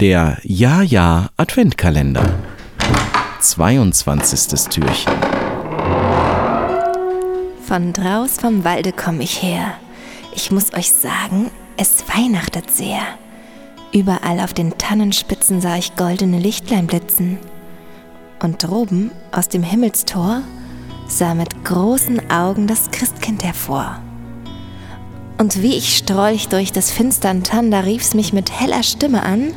Der Ja-Ja Adventkalender. 22. Türchen. Von draus vom Walde komm ich her. Ich muss euch sagen, es weihnachtet sehr. Überall auf den Tannenspitzen sah ich goldene Lichtlein blitzen. Und droben aus dem Himmelstor sah mit großen Augen das Christkind hervor. Und wie ich strolch durch des finstern Tann, da rief's mich mit heller Stimme an.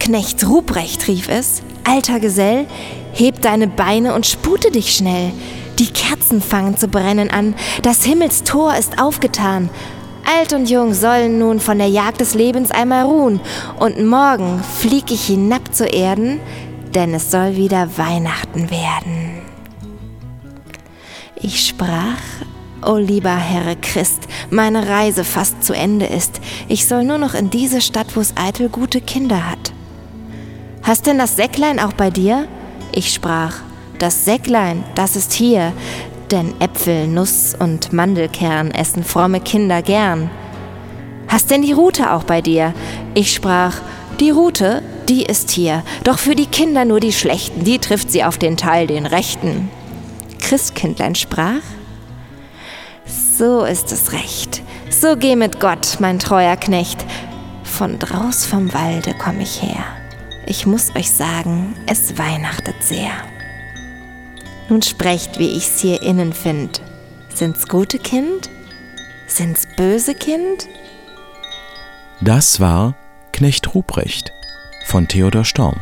Knecht Ruprecht, rief es, alter Gesell, heb deine Beine und spute dich schnell. Die Kerzen fangen zu brennen an, das Himmelstor ist aufgetan. Alt und jung sollen nun von der Jagd des Lebens einmal ruhen, und morgen flieg ich hinab zu Erden, denn es soll wieder Weihnachten werden. Ich sprach, O lieber Herr Christ, meine Reise fast zu Ende ist. Ich soll nur noch in diese Stadt, wo's eitel gute Kinder hat. Hast denn das Säcklein auch bei dir? Ich sprach, das Säcklein, das ist hier, denn Äpfel, Nuss und Mandelkern essen fromme Kinder gern. Hast denn die Rute auch bei dir? Ich sprach, die Rute, die ist hier, doch für die Kinder nur die schlechten, die trifft sie auf den Teil, den rechten. Christkindlein sprach, so ist es recht. So geh mit Gott, mein treuer Knecht. Von draus vom Walde komm ich her. Ich muss euch sagen, es weihnachtet sehr. Nun sprecht, wie ich's hier innen find. Sind's gute Kind? Sind's böse Kind? Das war Knecht Ruprecht von Theodor Storm.